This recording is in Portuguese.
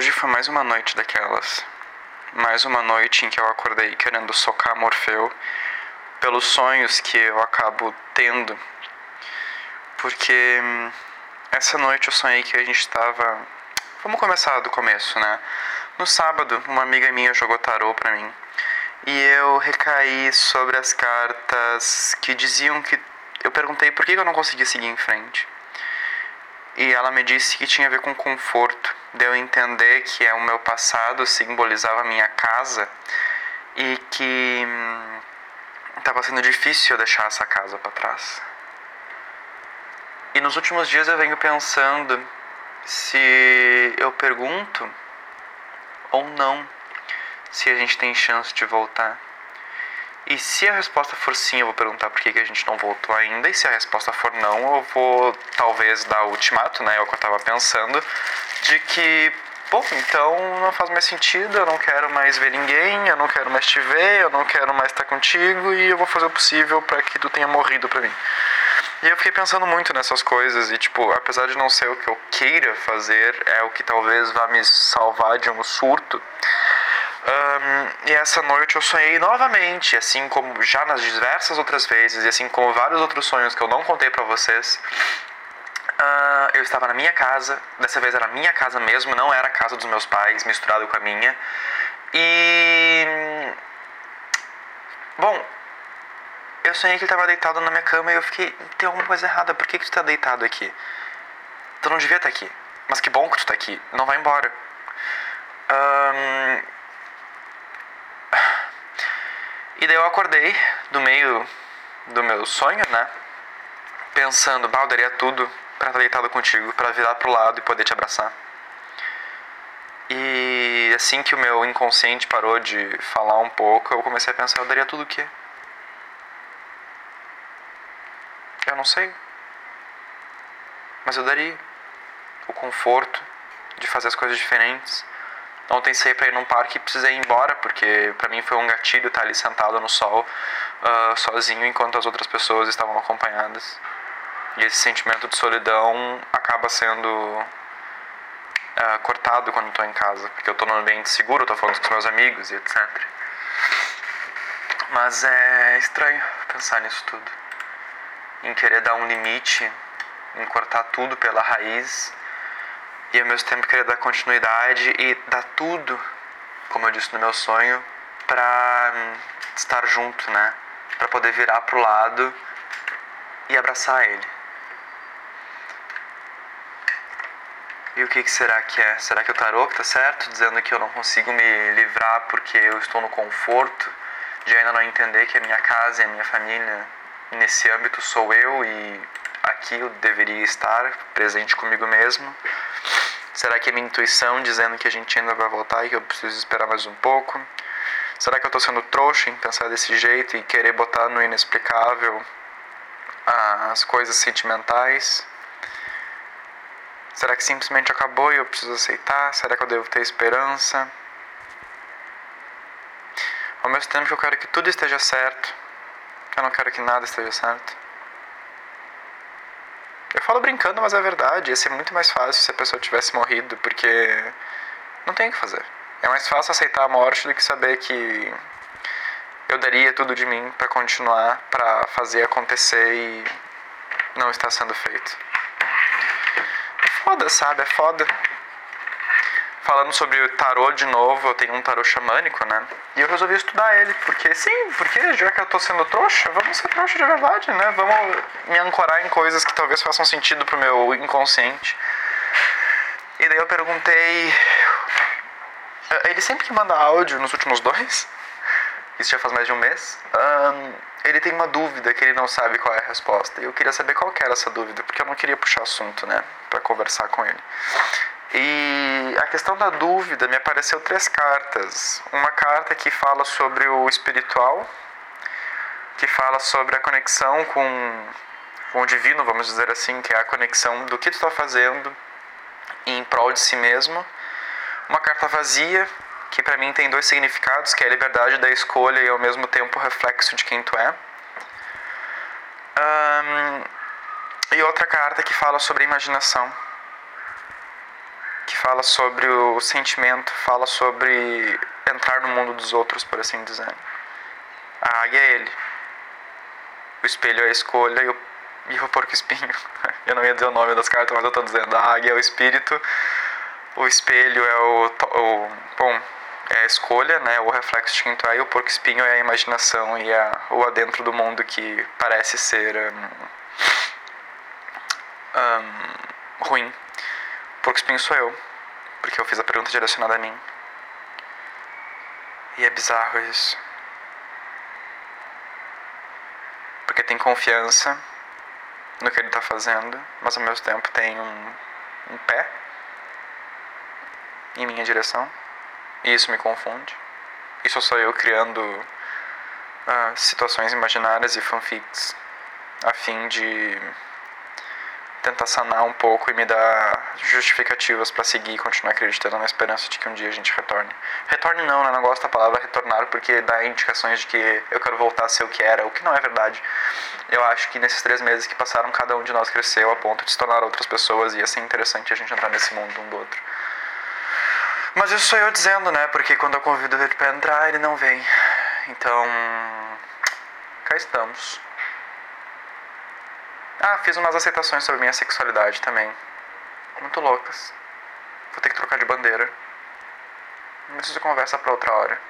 Hoje foi mais uma noite daquelas. Mais uma noite em que eu acordei querendo socar Morfeu pelos sonhos que eu acabo tendo. Porque hum, essa noite eu sonhei que a gente estava. Vamos começar do começo, né? No sábado, uma amiga minha jogou tarô pra mim. E eu recaí sobre as cartas que diziam que. Eu perguntei por que eu não conseguia seguir em frente. E ela me disse que tinha a ver com conforto, de eu entender que é o meu passado simbolizava a minha casa e que estava hum, sendo difícil eu deixar essa casa para trás. E nos últimos dias eu venho pensando se eu pergunto ou não se a gente tem chance de voltar. E se a resposta for sim, eu vou perguntar por que, que a gente não voltou ainda. E se a resposta for não, eu vou talvez dar o ultimato, né? É o que eu tava pensando, de que, pô, então não faz mais sentido, eu não quero mais ver ninguém, eu não quero mais te ver, eu não quero mais estar contigo e eu vou fazer o possível para que tu tenha morrido pra mim. E eu fiquei pensando muito nessas coisas e, tipo, apesar de não ser o que eu queira fazer, é o que talvez vá me salvar de um surto. Um, e essa noite eu sonhei novamente, assim como já nas diversas outras vezes, e assim como vários outros sonhos que eu não contei para vocês. Uh, eu estava na minha casa, dessa vez era a minha casa mesmo, não era a casa dos meus pais, misturado com a minha. E. Bom, eu sonhei que ele estava deitado na minha cama e eu fiquei: tem alguma coisa errada, por que, que tu está deitado aqui? Tu não devia estar tá aqui, mas que bom que tu está aqui, não vai embora. Um, e daí eu acordei do meio do meu sonho, né? Pensando, bah, eu daria tudo pra estar deitado contigo, para virar pro lado e poder te abraçar. E assim que o meu inconsciente parou de falar um pouco, eu comecei a pensar, eu daria tudo o quê? Eu não sei. Mas eu daria o conforto de fazer as coisas diferentes Ontem saí para ir num parque e precisei ir embora, porque para mim foi um gatilho estar ali sentado no sol, uh, sozinho, enquanto as outras pessoas estavam acompanhadas. E esse sentimento de solidão acaba sendo uh, cortado quando estou em casa, porque eu estou num ambiente seguro, estou falando com os meus amigos e etc. Mas é estranho pensar nisso tudo. Em querer dar um limite, em cortar tudo pela raiz e ao mesmo tempo querer dar continuidade e dar tudo, como eu disse no meu sonho, para hum, estar junto, né? Para poder virar pro lado e abraçar ele. E o que, que será que é? Será que o tarô que tá certo, dizendo que eu não consigo me livrar porque eu estou no conforto de ainda não entender que a minha casa e a minha família nesse âmbito sou eu e aqui eu deveria estar presente comigo mesmo? Será que é minha intuição dizendo que a gente ainda vai voltar e que eu preciso esperar mais um pouco? Será que eu estou sendo trouxa em pensar desse jeito e querer botar no inexplicável as coisas sentimentais? Será que simplesmente acabou e eu preciso aceitar? Será que eu devo ter esperança? Ao mesmo tempo que eu quero que tudo esteja certo, eu não quero que nada esteja certo. Eu falo brincando, mas é verdade. Ia ser muito mais fácil se a pessoa tivesse morrido, porque não tem o que fazer. É mais fácil aceitar a morte do que saber que eu daria tudo de mim para continuar, para fazer acontecer e não está sendo feito. É foda, sabe? É foda falando sobre o tarô de novo, eu tenho um tarô xamânico, né? E eu resolvi estudar ele, porque sim, porque já que eu tô sendo trouxa, vamos ser trouxa de verdade, né? Vamos me ancorar em coisas que talvez façam sentido pro meu inconsciente. E daí eu perguntei. Eh, ele sempre que manda áudio nos últimos dois, isso já faz mais de um mês, um, ele tem uma dúvida que ele não sabe qual é a resposta. E eu queria saber qual que era essa dúvida, porque eu não queria puxar assunto, né, para conversar com ele. E a questão da dúvida me apareceu três cartas. Uma carta que fala sobre o espiritual, que fala sobre a conexão com, com o divino, vamos dizer assim, que é a conexão do que tu está fazendo em prol de si mesmo. Uma carta vazia, que para mim tem dois significados, que é a liberdade da escolha e ao mesmo tempo o reflexo de quem tu é. Um, e outra carta que fala sobre a imaginação fala sobre o sentimento, fala sobre entrar no mundo dos outros, por assim dizer. A águia é ele. O espelho é a escolha e o, e o porco espinho. Eu não ia dizer o nome das cartas, mas eu tô dizendo. A águia é o espírito, o espelho é o, o bom, é a escolha, né, o reflexo de é, e o porco espinho é a imaginação e a, o adentro do mundo que parece ser um, um, ruim. Porco espinho sou eu, porque eu fiz a pergunta direcionada a mim. E é bizarro isso. Porque tem confiança no que ele está fazendo, mas ao mesmo tempo tem um, um pé em minha direção. E isso me confunde. Isso sou eu criando uh, situações imaginárias e fanfics a fim de tentar sanar um pouco e me dar justificativas para seguir e continuar acreditando na esperança de que um dia a gente retorne. Retorne não, né? Não gosto da palavra retornar porque dá indicações de que eu quero voltar a ser o que era, o que não é verdade. Eu acho que nesses três meses que passaram, cada um de nós cresceu a ponto de se tornar outras pessoas e ia ser interessante a gente entrar nesse mundo um do outro. Mas isso sou eu dizendo, né? Porque quando eu convido ele pra entrar, ele não vem. Então, cá estamos. Ah, fiz umas aceitações sobre minha sexualidade também. Muito loucas. Vou ter que trocar de bandeira. Mas isso conversa pra outra hora.